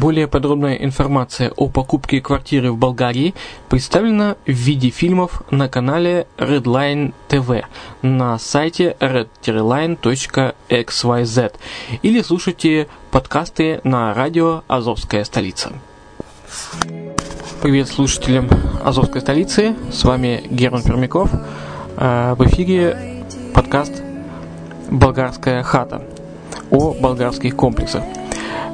Более подробная информация о покупке квартиры в Болгарии представлена в виде фильмов на канале Redline TV на сайте redline.xyz или слушайте подкасты на радио «Азовская столица». Привет слушателям «Азовской столицы», с вами Герман Пермяков. Э, в эфире подкаст «Болгарская хата» о болгарских комплексах –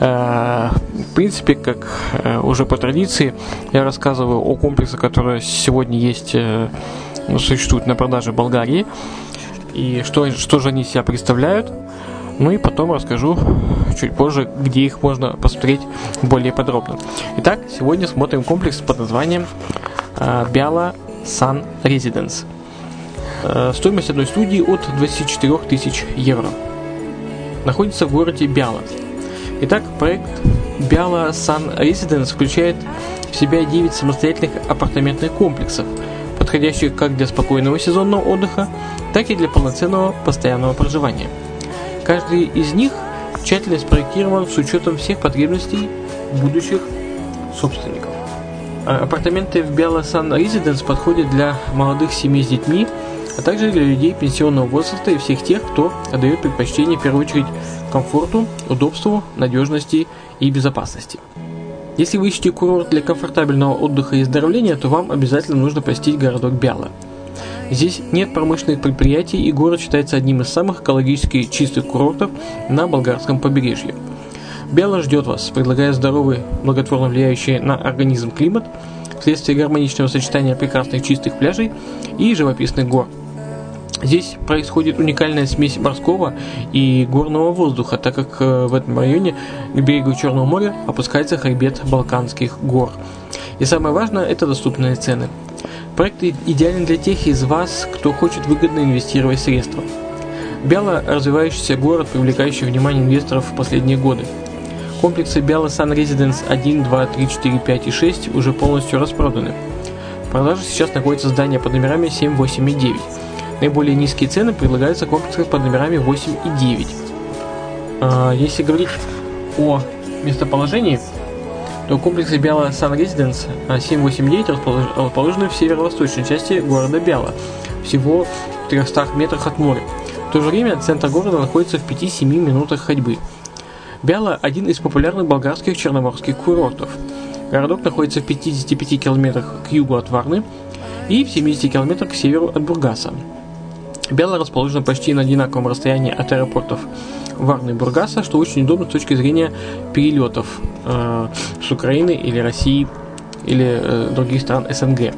в принципе, как э, уже по традиции, я рассказываю о комплексах, которые сегодня есть, э, ну, существуют на продаже в Болгарии, и что, что же они себя представляют. Ну и потом расскажу чуть позже, где их можно посмотреть более подробно. Итак, сегодня смотрим комплекс под названием Biala Sun Residence. Стоимость одной студии от 24 тысяч евро. Находится в городе Бяла. Итак, проект Biala Sun Residence включает в себя 9 самостоятельных апартаментных комплексов, подходящих как для спокойного сезонного отдыха, так и для полноценного постоянного проживания. Каждый из них тщательно спроектирован с учетом всех потребностей будущих собственников. Апартаменты в Biala Sun Residence подходят для молодых семей с детьми, а также для людей пенсионного возраста и всех тех, кто отдает предпочтение в первую очередь комфорту, удобству, надежности и безопасности. Если вы ищете курорт для комфортабельного отдыха и оздоровления, то вам обязательно нужно посетить городок Бяла. Здесь нет промышленных предприятий и город считается одним из самых экологически чистых курортов на болгарском побережье. Бяла ждет вас, предлагая здоровый, благотворно влияющий на организм климат, вследствие гармоничного сочетания прекрасных чистых пляжей и живописных гор – Здесь происходит уникальная смесь морского и горного воздуха, так как э, в этом районе к берегу Черного моря опускается хребет Балканских гор. И самое важное – это доступные цены. Проект идеален для тех из вас, кто хочет выгодно инвестировать средства. Бяло – развивающийся город, привлекающий внимание инвесторов в последние годы. Комплексы Бяло Sun Residence 1, 2, 3, 4, 5 и 6 уже полностью распроданы. В продаже сейчас находится здание под номерами 7, 8 и 9. Наиболее низкие цены предлагаются в комплексах под номерами 8 и 9. А, если говорить о местоположении, Но комплексы Бяла Сан Резиденс 789 расположены в северо-восточной части города Бяла, всего в 300 метрах от моря. В то же время центр города находится в 5-7 минутах ходьбы. Бяла – один из популярных болгарских черноморских курортов. Городок находится в 55 километрах к югу от Варны и в 70 километрах к северу от Бургаса. Бяла расположена почти на одинаковом расстоянии от аэропортов Варны и Бургаса, что очень удобно с точки зрения перелетов э, с Украины или России или э, других стран СНГ.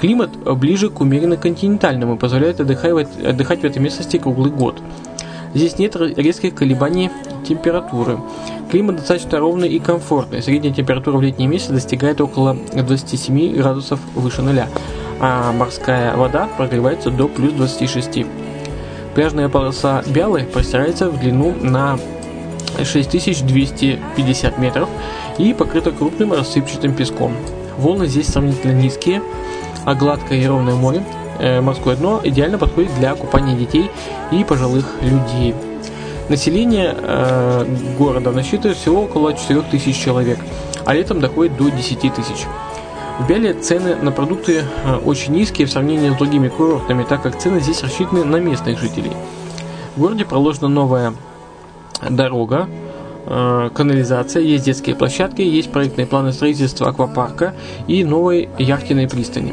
Климат ближе к умеренно континентальному и позволяет отдыхать, отдыхать в этой местности круглый год. Здесь нет резких колебаний температуры. Климат достаточно ровный и комфортный. Средняя температура в летние месяцы достигает около 27 градусов выше нуля, а морская вода прогревается до плюс 26. Пляжная полоса Бялы простирается в длину на 6250 метров и покрыта крупным рассыпчатым песком. Волны здесь сравнительно низкие, а гладкое и ровное море, э, морское дно идеально подходит для купания детей и пожилых людей. Население э, города насчитывает всего около 4000 человек, а летом доходит до 10 тысяч. В Бяле цены на продукты э, очень низкие в сравнении с другими курортами, так как цены здесь рассчитаны на местных жителей. В городе проложена новая дорога, э, канализация, есть детские площадки, есть проектные планы строительства аквапарка и новой яхтенной пристани.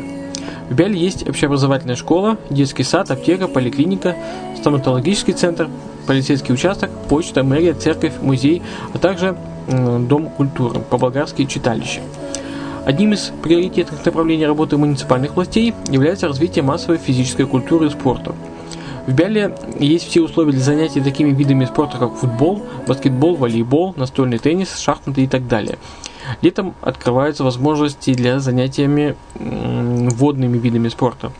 В Бяле есть общеобразовательная школа, детский сад, аптека, поликлиника, стоматологический центр, полицейский участок, почта, мэрия, церковь, музей, а также дом культуры, по-болгарски читалище. Одним из приоритетных направлений работы муниципальных властей является развитие массовой физической культуры и спорта. В Бяле есть все условия для занятий такими видами спорта, как футбол, баскетбол, волейбол, настольный теннис, шахматы и так далее. Летом открываются возможности для занятиями водными видами спорта.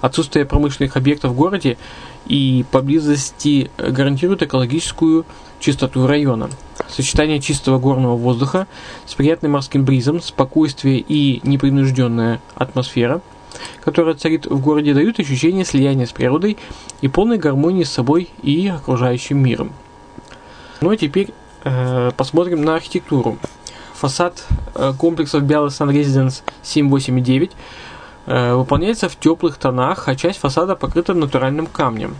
Отсутствие промышленных объектов в городе и поблизости гарантирует экологическую чистоту района. Сочетание чистого горного воздуха с приятным морским бризом, спокойствие и непринужденная атмосфера, которая царит в городе, дают ощущение слияния с природой и полной гармонии с собой и окружающим миром. Ну а теперь э, посмотрим на архитектуру. Фасад э, комплексов Bialas Residence 789 э, выполняется в теплых тонах, а часть фасада покрыта натуральным камнем.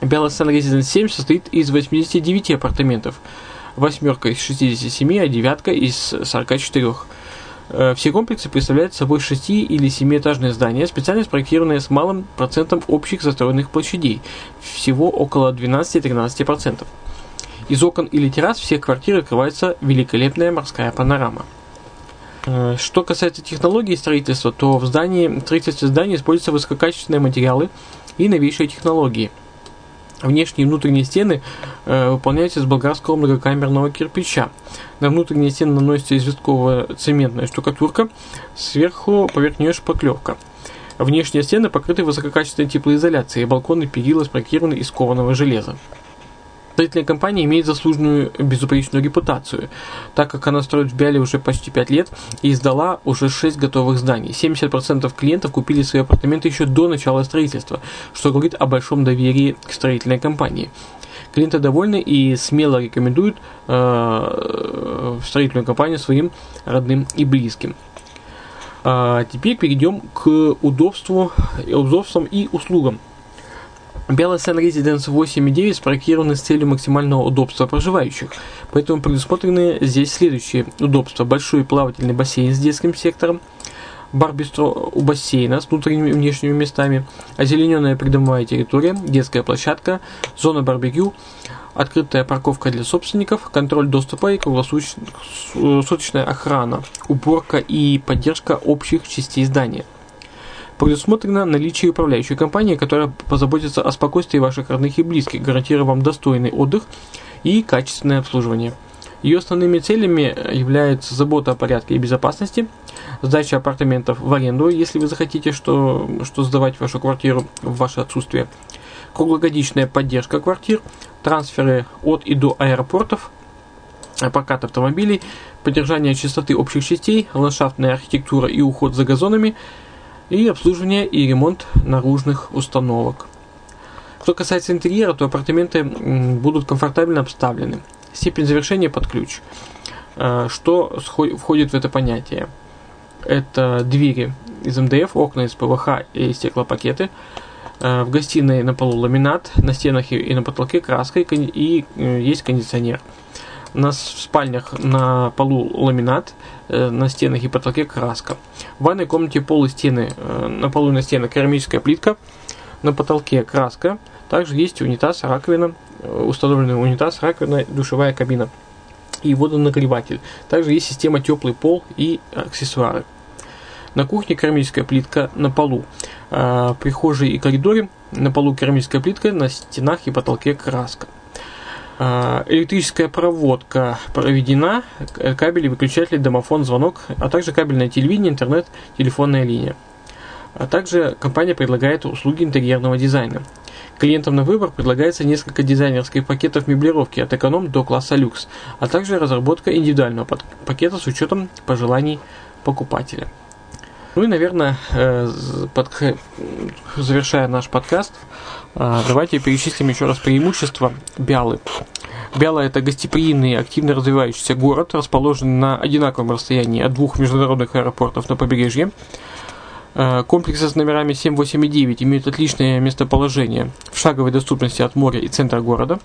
Bialas Residence 7 состоит из 89 апартаментов, восьмерка из 67, а девятка из 44. Э, все комплексы представляют собой 6- или 7-этажные здания, специально спроектированные с малым процентом общих застроенных площадей, всего около 12-13%. Из окон или террас всех квартир открывается великолепная морская панорама. Э, что касается технологии строительства, то в здании, строительстве здания используются высококачественные материалы и новейшие технологии – Внешние и внутренние стены э, выполняются из болгарского многокамерного кирпича. На внутренние стены наносится известковая цементная штукатурка, сверху поверх нее шпаклевка. Внешние стены покрыты высококачественной теплоизоляцией, балконы перила спроектированы из кованого железа. Строительная компания имеет заслуженную безупречную репутацию, так как она строит в Биале уже почти 5 лет и издала уже 6 готовых зданий. 70% клиентов купили свои апартаменты еще до начала строительства, что говорит о большом доверии к строительной компании. Клиенты довольны и смело рекомендуют э, строительную компанию своим родным и близким. А теперь перейдем к удобству, удобствам и услугам Белый Sun Residence 8.9 спроектированы с целью максимального удобства проживающих, поэтому предусмотрены здесь следующие. Удобства. Большой плавательный бассейн с детским сектором, бар-бистро у бассейна с внутренними и внешними местами, озелененная придомовая территория, детская площадка, зона барбекю, открытая парковка для собственников, контроль доступа и круглосуточная охрана, уборка и поддержка общих частей здания – Предусмотрено наличие управляющей компании, которая позаботится о спокойствии ваших родных и близких, гарантируя вам достойный отдых и качественное обслуживание. Ее основными целями являются забота о порядке и безопасности, сдача апартаментов в аренду, если вы захотите что, что сдавать вашу квартиру в ваше отсутствие, круглогодичная поддержка квартир, трансферы от и до аэропортов, прокат автомобилей, поддержание чистоты общих частей, ландшафтная архитектура и уход за газонами – и обслуживание и ремонт наружных установок. Что касается интерьера, то апартаменты будут комфортабельно обставлены. Степень завершения под ключ. Что входит в это понятие? Это двери из МДФ, окна из ПВХ и стеклопакеты. В гостиной на полу ламинат, на стенах и на потолке краска и есть кондиционер. На спальнях на полу ламинат, на стенах и потолке краска. В ванной комнате пол и стены, на полу и на стенах керамическая плитка, на потолке краска. Также есть унитаз, раковина, установленный унитаз, раковина, душевая кабина и водонагреватель. Также есть система теплый пол и аксессуары. На кухне керамическая плитка на полу. В прихожей и коридоре на полу керамическая плитка, на стенах и потолке краска. Электрическая проводка проведена, кабели, выключатели, домофон, звонок, а также кабельное телевидение, интернет, телефонная линия. А также компания предлагает услуги интерьерного дизайна. Клиентам на выбор предлагается несколько дизайнерских пакетов меблировки от эконом до класса люкс, а также разработка индивидуального пакета с учетом пожеланий покупателя. Ну и, наверное, э, завершая наш подкаст, э, давайте перечислим еще раз преимущества Бялы. Бяла – это гостеприимный, активно развивающийся город, расположенный на одинаковом расстоянии от двух международных аэропортов на побережье. Э, комплексы с номерами 7, 8 и 9 имеют отличное местоположение в шаговой доступности от моря и центра города.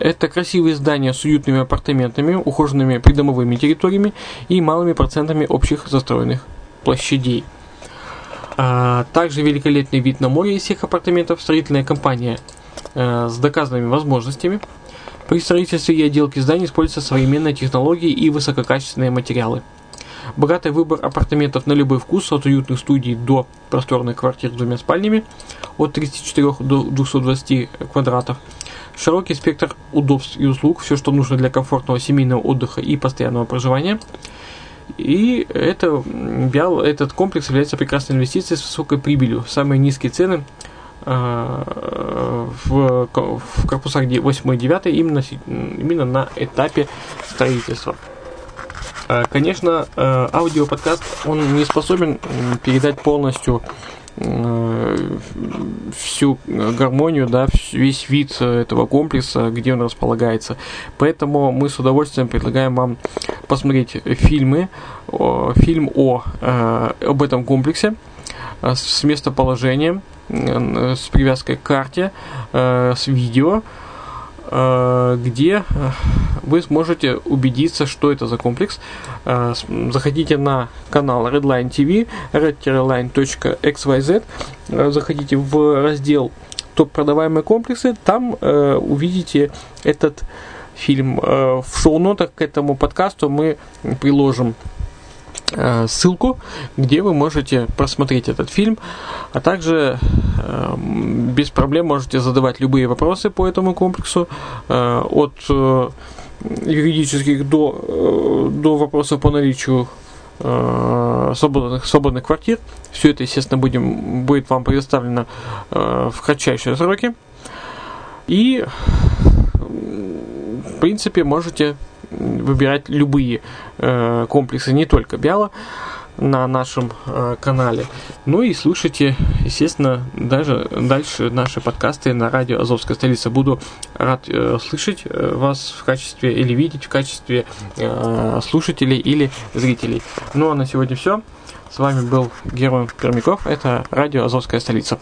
Это красивые здания с уютными апартаментами, ухоженными придомовыми территориями и малыми процентами общих застроенных площадей. А также великолепный вид на море из всех апартаментов, строительная компания э, с доказанными возможностями. При строительстве и отделке зданий используются современные технологии и высококачественные материалы. Богатый выбор апартаментов на любой вкус, от уютных студий до просторных квартир с двумя спальнями, от 34 до 220 квадратов. Широкий спектр удобств и услуг, все, что нужно для комфортного семейного отдыха и постоянного проживания. И это, этот комплекс является прекрасной инвестицией с высокой прибылью. Самые низкие цены а, в, в корпусах 8 и 9 именно, именно на этапе строительства. Э, конечно, э, аудиоподкаст, он не способен передать полностью всю гармонию, да, весь вид этого комплекса, где он располагается. Поэтому мы с удовольствием предлагаем вам посмотреть фильмы, фильм о, об этом комплексе с местоположением, с привязкой к карте, с видео, Э, где э, вы сможете убедиться, что это за комплекс. Э, заходите на канал Redline TV, redline.xyz, заходите в раздел топ продаваемые комплексы, там увидите этот фильм. В шоу-нотах к этому подкасту мы приложим Э, ссылку, где вы можете просмотреть этот фильм, а также э, без проблем можете задавать любые вопросы по этому комплексу, э, от юридических до, до вопросов по наличию свободных, свободных квартир. Все это, естественно, будем, будет вам предоставлено в кратчайшие сроки. И, принципе, можете выбирать любые э, комплексы, не только Биала, на нашем э, канале. Ну и слушайте, естественно, даже дальше наши подкасты на радио Азовская столица. Буду рад э, слышать э, вас в качестве или видеть в качестве э, слушателей или зрителей. Ну а на сегодня все. С вами был Герман Пермяков. Это радио Азовская столица.